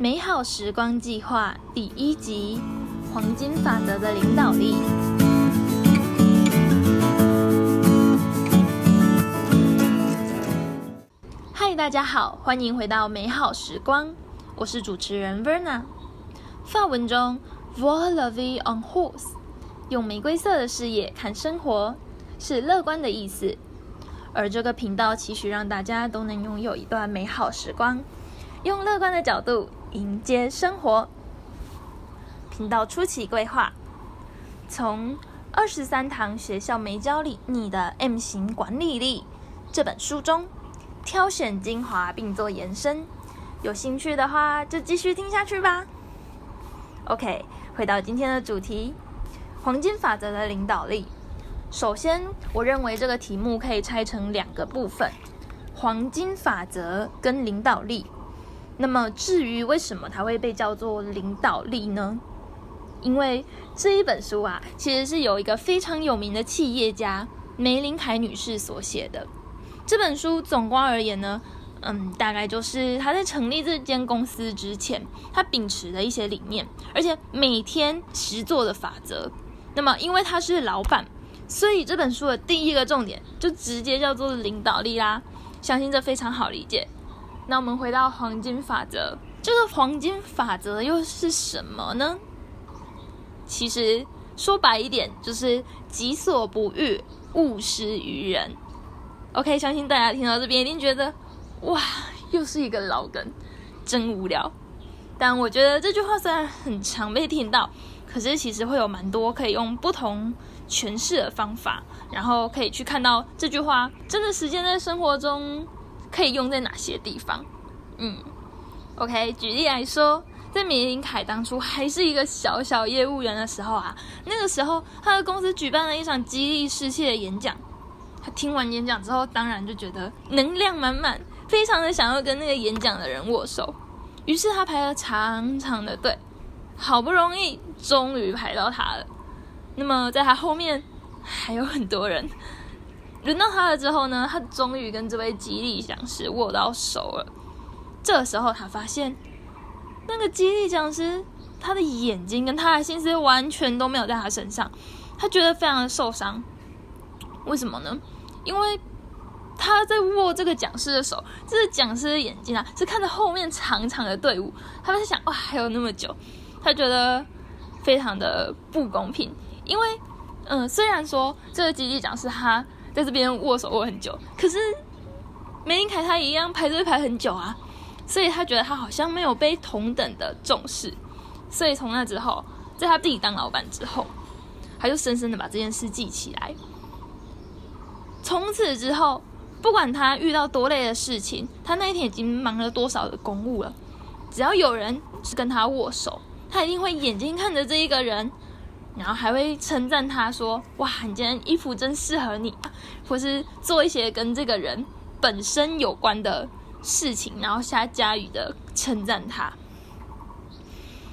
美好时光计划第一集：黄金法则的领导力。嗨，大家好，欢迎回到美好时光，我是主持人 Verna。法文中 Voir la vie en rose，用玫瑰色的视野看生活，是乐观的意思。而这个频道期许让大家都能拥有一段美好时光，用乐观的角度迎接生活。频道初期规划：从《二十三堂学校没教你你的 M 型管理力》这本书中挑选精华并做延伸。有兴趣的话，就继续听下去吧。OK，回到今天的主题：黄金法则的领导力。首先，我认为这个题目可以拆成两个部分：黄金法则跟领导力。那么，至于为什么它会被叫做领导力呢？因为这一本书啊，其实是由一个非常有名的企业家梅琳凯女士所写的。这本书总观而言呢，嗯，大概就是她在成立这间公司之前，她秉持的一些理念，而且每天实做的法则。那么，因为她是老板。所以这本书的第一个重点就直接叫做领导力啦，相信这非常好理解。那我们回到黄金法则，这个黄金法则又是什么呢？其实说白一点，就是己所不欲，勿施于人。OK，相信大家听到这边一定觉得，哇，又是一个老梗，真无聊。但我觉得这句话虽然很常被听到，可是其实会有蛮多可以用不同。诠释的方法，然后可以去看到这句话真的实践在生活中可以用在哪些地方。嗯，OK，举例来说，在玫琳凯当初还是一个小小业务员的时候啊，那个时候他的公司举办了一场激励士气的演讲。他听完演讲之后，当然就觉得能量满满，非常的想要跟那个演讲的人握手。于是他排了长长的队，好不容易终于排到他了。那么在他后面还有很多人，轮到他了之后呢，他终于跟这位激励讲师握到手了。这时候他发现，那个激励讲师他的眼睛跟他的心思完全都没有在他身上，他觉得非常的受伤。为什么呢？因为他在握这个讲师的手，这个讲师的眼睛啊是看着后面长长的队伍，他在想哇，还有那么久，他觉得非常的不公平。因为，嗯，虽然说这个激励讲师他在这边握手握很久，可是玫琳凯他一样排队排很久啊，所以他觉得他好像没有被同等的重视，所以从那之后，在他自己当老板之后，他就深深的把这件事记起来。从此之后，不管他遇到多累的事情，他那一天已经忙了多少的公务了，只要有人是跟他握手，他一定会眼睛看着这一个人。然后还会称赞他说：“哇，你今天衣服真适合你！”或是做一些跟这个人本身有关的事情，然后下加语的称赞他。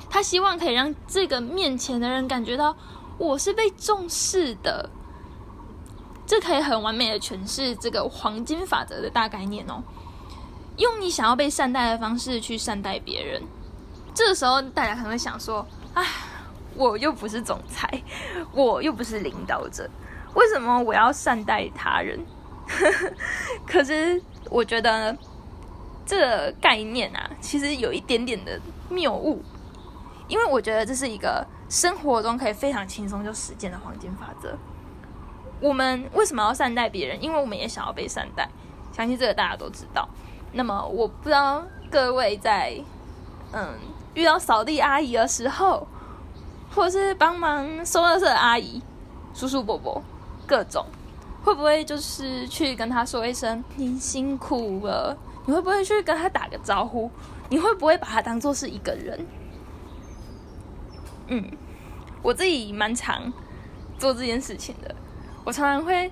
他希望可以让这个面前的人感觉到我是被重视的。这可以很完美的诠释这个黄金法则的大概念哦。用你想要被善待的方式去善待别人。这个时候，大家可能会想说：“哎。”我又不是总裁，我又不是领导者，为什么我要善待他人？可是我觉得这个概念啊，其实有一点点的谬误，因为我觉得这是一个生活中可以非常轻松就实践的黄金法则。我们为什么要善待别人？因为我们也想要被善待，相信这个大家都知道。那么我不知道各位在嗯遇到扫地阿姨的时候。或是帮忙收垃圾的阿姨、叔叔、伯伯，各种，会不会就是去跟他说一声“您辛苦了”？你会不会去跟他打个招呼？你会不会把他当做是一个人？嗯，我自己蛮常做这件事情的。我常常会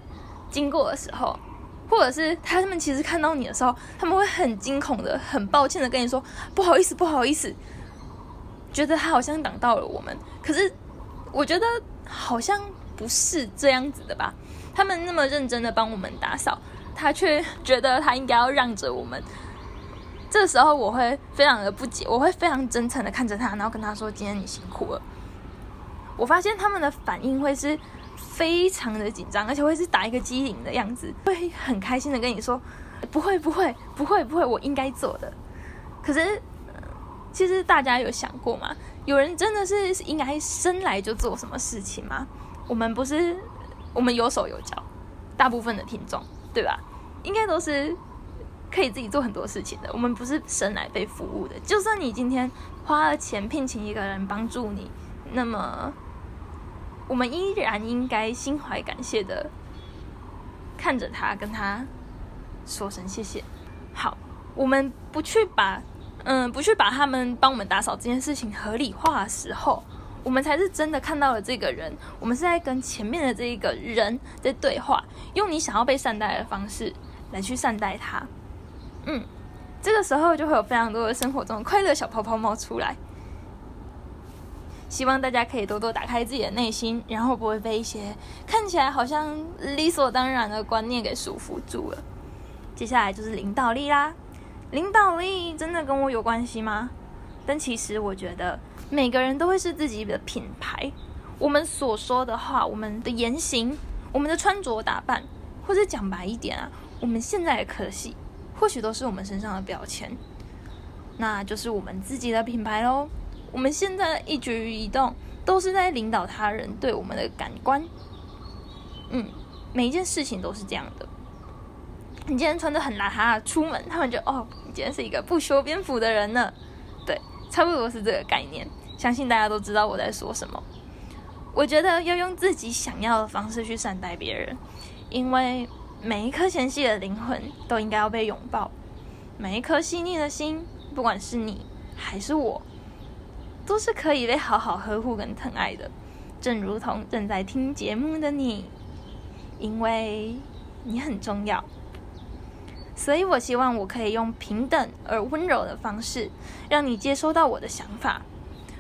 经过的时候，或者是他们其实看到你的时候，他们会很惊恐的、很抱歉的跟你说：“不好意思，不好意思。”觉得他好像挡到了我们，可是我觉得好像不是这样子的吧？他们那么认真的帮我们打扫，他却觉得他应该要让着我们。这时候我会非常的不解，我会非常真诚的看着他，然后跟他说：“今天你辛苦了。”我发现他们的反应会是非常的紧张，而且会是打一个机灵的样子，会很开心的跟你说：“不会，不会，不会，不会，我应该做的。”可是，其实大家有想过吗？有人真的是应该生来就做什么事情吗？我们不是，我们有手有脚，大部分的听众，对吧？应该都是可以自己做很多事情的。我们不是生来被服务的。就算你今天花了钱聘请一个人帮助你，那么。我们依然应该心怀感谢的看着他，跟他说声谢谢。好，我们不去把嗯，不去把他们帮我们打扫这件事情合理化的时候，我们才是真的看到了这个人。我们是在跟前面的这一个人在对话，用你想要被善待的方式来去善待他。嗯，这个时候就会有非常多的生活中快乐小泡泡冒出来。希望大家可以多多打开自己的内心，然后不会被一些看起来好像理所当然的观念给束缚住了。接下来就是领导力啦，领导力真的跟我有关系吗？但其实我觉得每个人都会是自己的品牌。我们所说的话，我们的言行，我们的穿着打扮，或者讲白一点啊，我们现在的科系，或许都是我们身上的标签，那就是我们自己的品牌喽。我们现在的一举一动都是在领导他人对我们的感官，嗯，每一件事情都是这样的。你今天穿得很邋遢出门，他们就哦，你今天是一个不修边幅的人呢。对，差不多是这个概念。相信大家都知道我在说什么。我觉得要用自己想要的方式去善待别人，因为每一颗纤细的灵魂都应该要被拥抱，每一颗细腻的心，不管是你还是我。都是可以被好好呵护跟疼爱的，正如同正在听节目的你，因为你很重要，所以我希望我可以用平等而温柔的方式，让你接收到我的想法。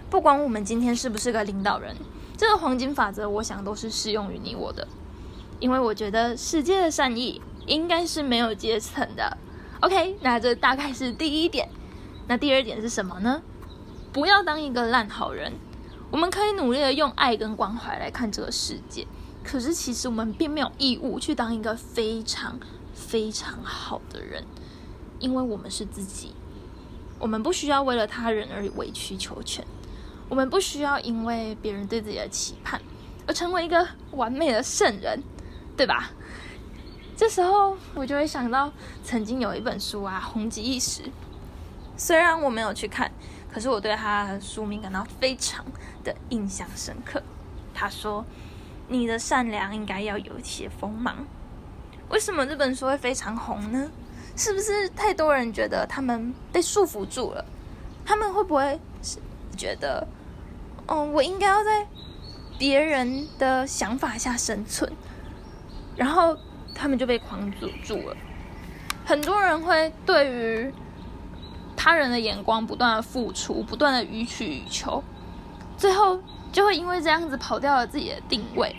不管我们今天是不是个领导人，这个黄金法则，我想都是适用于你我的，因为我觉得世界的善意应该是没有阶层的。OK，那这大概是第一点，那第二点是什么呢？不要当一个烂好人。我们可以努力的用爱跟关怀来看这个世界，可是其实我们并没有义务去当一个非常非常好的人，因为我们是自己。我们不需要为了他人而委曲求全，我们不需要因为别人对自己的期盼而成为一个完美的圣人，对吧？这时候我就会想到曾经有一本书啊，红极一时，虽然我没有去看。可是我对他的书名感到非常的印象深刻。他说：“你的善良应该要有一些锋芒。”为什么这本书会非常红呢？是不是太多人觉得他们被束缚住了？他们会不会是觉得，嗯，我应该要在别人的想法下生存，然后他们就被框住住了？很多人会对于。他人的眼光不断的付出，不断的予取予求，最后就会因为这样子跑掉了自己的定位，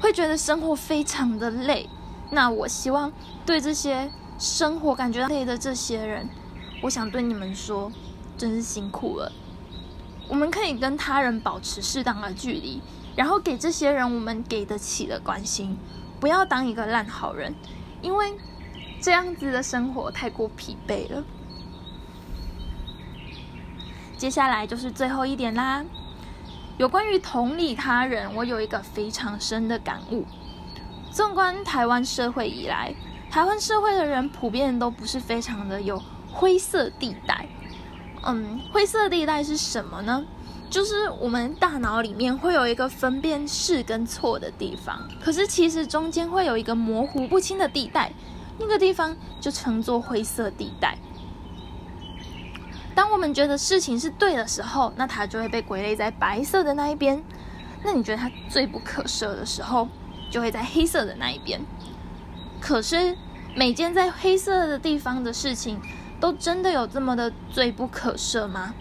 会觉得生活非常的累。那我希望对这些生活感觉累的这些人，我想对你们说，真是辛苦了。我们可以跟他人保持适当的距离，然后给这些人我们给得起的关心，不要当一个烂好人，因为这样子的生活太过疲惫了。接下来就是最后一点啦，有关于同理他人，我有一个非常深的感悟。纵观台湾社会以来，台湾社会的人普遍都不是非常的有灰色地带。嗯，灰色地带是什么呢？就是我们大脑里面会有一个分辨是跟错的地方，可是其实中间会有一个模糊不清的地带，那个地方就称作灰色地带。当我们觉得事情是对的时候，那它就会被归类在白色的那一边；那你觉得它罪不可赦的时候，就会在黑色的那一边。可是，每件在黑色的地方的事情，都真的有这么的罪不可赦吗？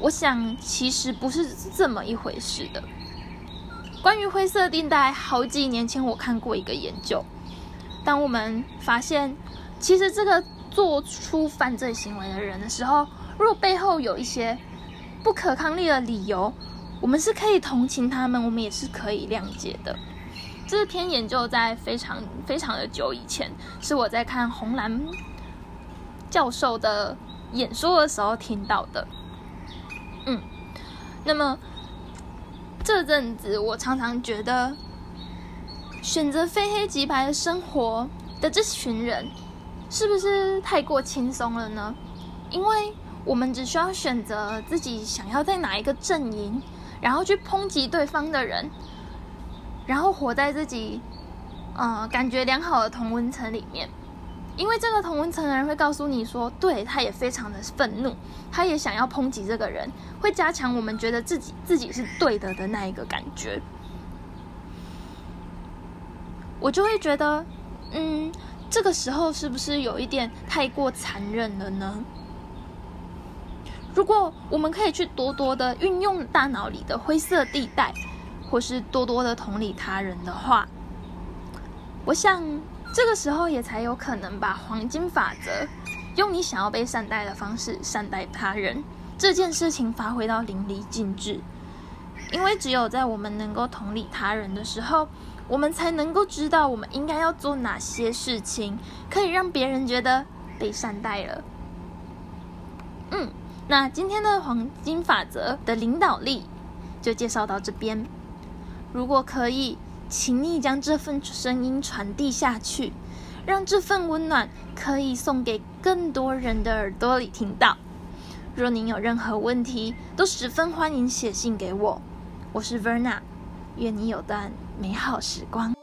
我想，其实不是这么一回事的。关于灰色地带，好几年前我看过一个研究，当我们发现，其实这个做出犯罪行为的人的时候，如果背后有一些不可抗力的理由，我们是可以同情他们，我们也是可以谅解的。这篇研究在非常非常的久以前，是我在看红蓝教授的演说的时候听到的。嗯，那么这阵子我常常觉得，选择非黑即白的生活的这群人，是不是太过轻松了呢？因为我们只需要选择自己想要在哪一个阵营，然后去抨击对方的人，然后活在自己呃感觉良好的同温层里面。因为这个同温层的人会告诉你说，对，他也非常的愤怒，他也想要抨击这个人，会加强我们觉得自己自己是对的的那一个感觉。我就会觉得，嗯，这个时候是不是有一点太过残忍了呢？如果我们可以去多多的运用大脑里的灰色地带，或是多多的同理他人的话，我想。这个时候也才有可能把黄金法则，用你想要被善待的方式善待他人这件事情发挥到淋漓尽致。因为只有在我们能够同理他人的时候，我们才能够知道我们应该要做哪些事情，可以让别人觉得被善待了。嗯，那今天的黄金法则的领导力就介绍到这边。如果可以。请你将这份声音传递下去，让这份温暖可以送给更多人的耳朵里听到。若您有任何问题，都十分欢迎写信给我。我是 Verna，愿你有段美好时光。